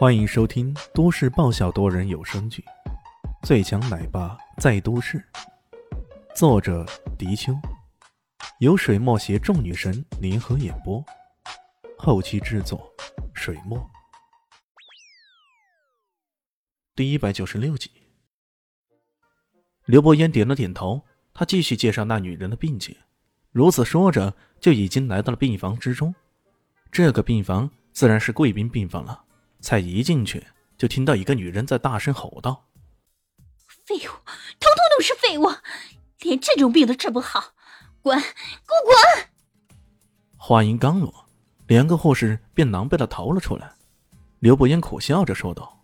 欢迎收听都市爆笑多人有声剧《最强奶爸在都市》，作者：迪秋，由水墨携众女神联合演播，后期制作：水墨。第一百九十六集，刘伯言点了点头，他继续介绍那女人的病情。如此说着，就已经来到了病房之中。这个病房自然是贵宾病房了。才一进去，就听到一个女人在大声吼道：“废物，通通都是废物，连这种病都治不好，滚，给我滚！”话音刚落，两个护士便狼狈的逃了出来。刘伯言苦笑着说道：“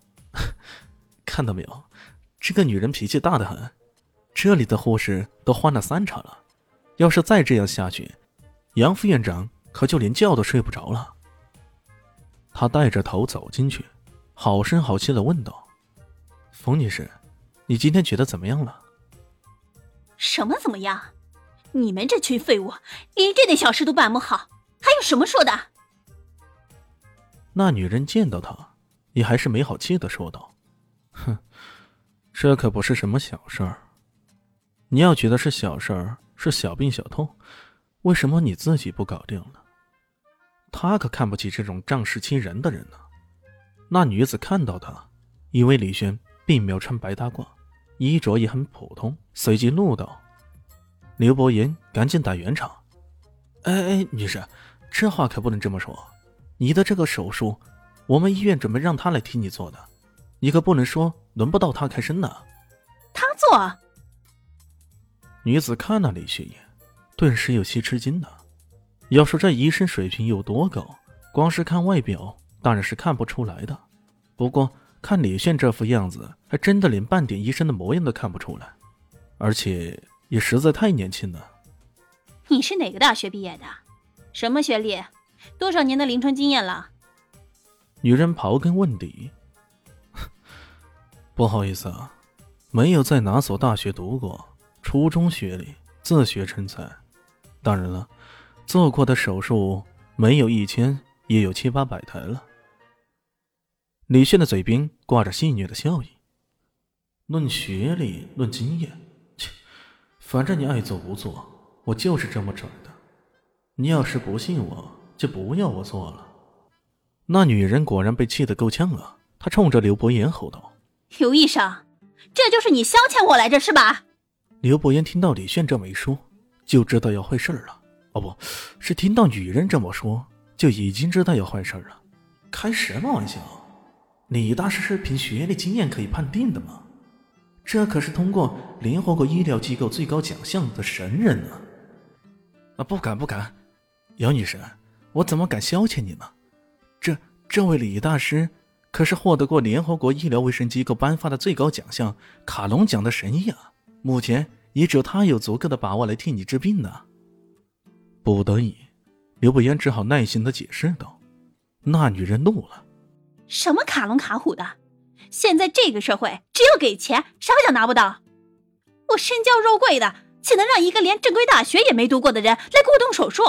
看到没有，这个女人脾气大的很，这里的护士都换了三茬了，要是再这样下去，杨副院长可就连觉都睡不着了。”他带着头走进去，好声好气的问道：“冯女士，你今天觉得怎么样了？”“什么怎么样？你们这群废物，连这点小事都办不好，还有什么说的？”那女人见到他，也还是没好气的说道：“哼，这可不是什么小事儿。你要觉得是小事儿，是小病小痛，为什么你自己不搞定呢？”他可看不起这种仗势欺人的人呢。那女子看到他，以为李轩并没有穿白大褂，衣着也很普通，随即怒道：“刘伯言，赶紧打圆场！哎哎，女士，这话可不能这么说。你的这个手术，我们医院准备让他来替你做的，你可不能说轮不到他开身呢。”他做。女子看了李轩一眼，顿时有些吃惊了。要说这医生水平有多高，光是看外表当然是看不出来的。不过看李炫这副样子，还真的连半点医生的模样都看不出来，而且也实在太年轻了。你是哪个大学毕业的？什么学历？多少年的临床经验了？女人刨根问底。不好意思啊，没有在哪所大学读过，初中学历，自学成才。当然了。做过的手术没有一千，也有七八百台了。李炫的嘴边挂着戏谑的笑意。论学历，论经验，切，反正你爱做不做，我就是这么整的。你要是不信我，就不要我做了。那女人果然被气得够呛啊！她冲着刘伯言吼道：“刘医生，这就是你消遣我来着是吧？”刘伯言听到李炫这么一说，就知道要坏事了。哦，不是听到女人这么说，就已经知道有坏事了。开什么玩笑？李大师是凭学历经验可以判定的吗？这可是通过联合国医疗机构最高奖项的神人呢！啊，不敢不敢，姚女士，我怎么敢消遣你呢？这这位李大师可是获得过联合国医疗卫生机构颁发的最高奖项卡隆奖的神医啊！目前也只有他有足够的把握来替你治病呢。不得已，刘不言只好耐心的解释道：“那女人怒了，什么卡龙卡虎的？现在这个社会，只要给钱，啥奖拿不到？我身娇肉贵的，岂能让一个连正规大学也没读过的人来给我动手术？”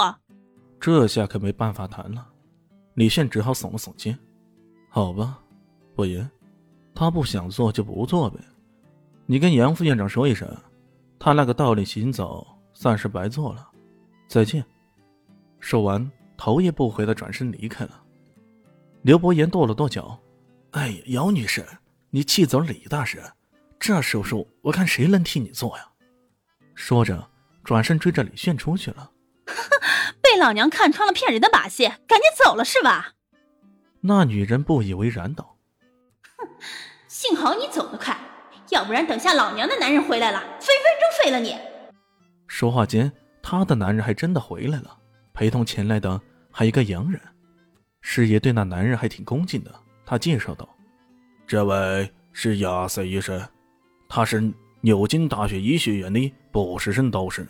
这下可没办法谈了，李炫只好耸了耸肩：“好吧，不言，他不想做就不做呗。你跟杨副院长说一声，他那个道理行走算是白做了。”再见。说完，头也不回的转身离开了。刘伯言跺了跺脚：“哎呀，姚女士，你气走李大师，这手术我看谁能替你做呀？”说着，转身追着李炫出去了。被老娘看穿了骗人的把戏，赶紧走了是吧？那女人不以为然道：“哼，幸好你走得快，要不然等下老娘的男人回来了，分分钟废了你。”说话间。他的男人还真的回来了，陪同前来的还一个洋人，师爷对那男人还挺恭敬的。他介绍道：“这位是亚瑟医生，他是牛津大学医学院的博士生导师。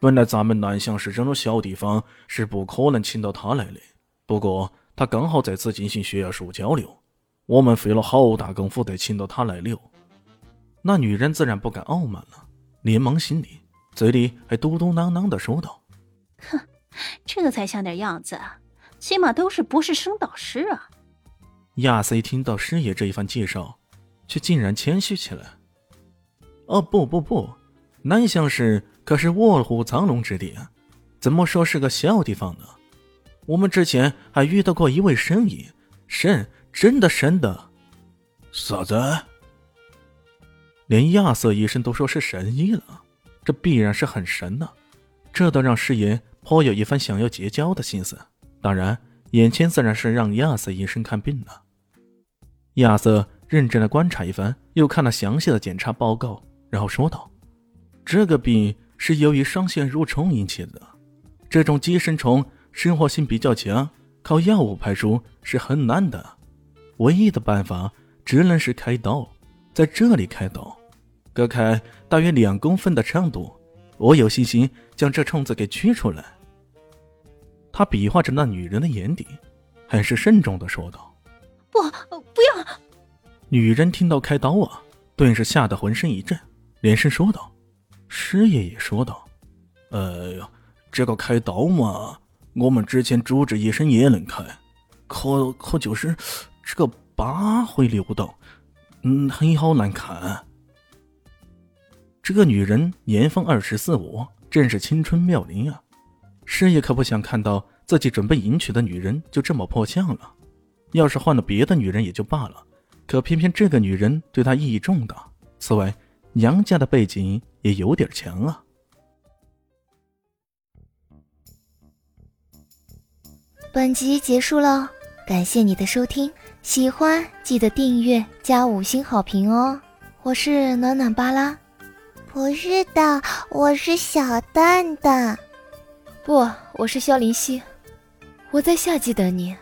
本来咱们南乡市这种小地方是不可能请到他来的，不过他刚好在此进行学术交流，我们费了好大功夫才请到他来留。”那女人自然不敢傲慢了，连忙行礼。嘴里还嘟嘟囔囔的说道：“哼，这才像点样子，起码都是博士生导师啊。”亚瑟一听到师爷这一番介绍，却竟然谦虚起来。哦不不不，南乡市可是卧虎藏龙之地啊，怎么说是个小地方呢？我们之前还遇到过一位神医，神，真的神的。啥子？连亚瑟医生都说是神医了，这必然是很神的，这倒让师爷颇有一番想要结交的心思。当然，眼前自然是让亚瑟医生看病了。亚瑟认真的观察一番，又看了详细的检查报告，然后说道：“这个病是由于伤线蠕虫引起的，这种寄生虫生活性比较强，靠药物排除是很难的，唯一的办法只能是开刀，在这里开刀。”割开大约两公分的长度，我有信心将这虫子给取出来。他比划着那女人的眼底，很是慎重的说道：“不，不要！”女人听到开刀啊，顿时吓得浑身一震，连声说道：“师爷也说道，哎呀，这个开刀嘛，我们之前主治医生也能开，可可就是这个疤会流动，嗯，很好难看。”这个女人年方二十四五，正是青春妙龄啊！师爷可不想看到自己准备迎娶的女人就这么破相了。要是换了别的女人也就罢了，可偏偏这个女人对他意义重大。此外，娘家的背景也有点强啊。本集结束了，感谢你的收听，喜欢记得订阅加五星好评哦！我是暖暖巴拉。不是的，我是小蛋蛋。不，我是萧林希。我在夏季等你。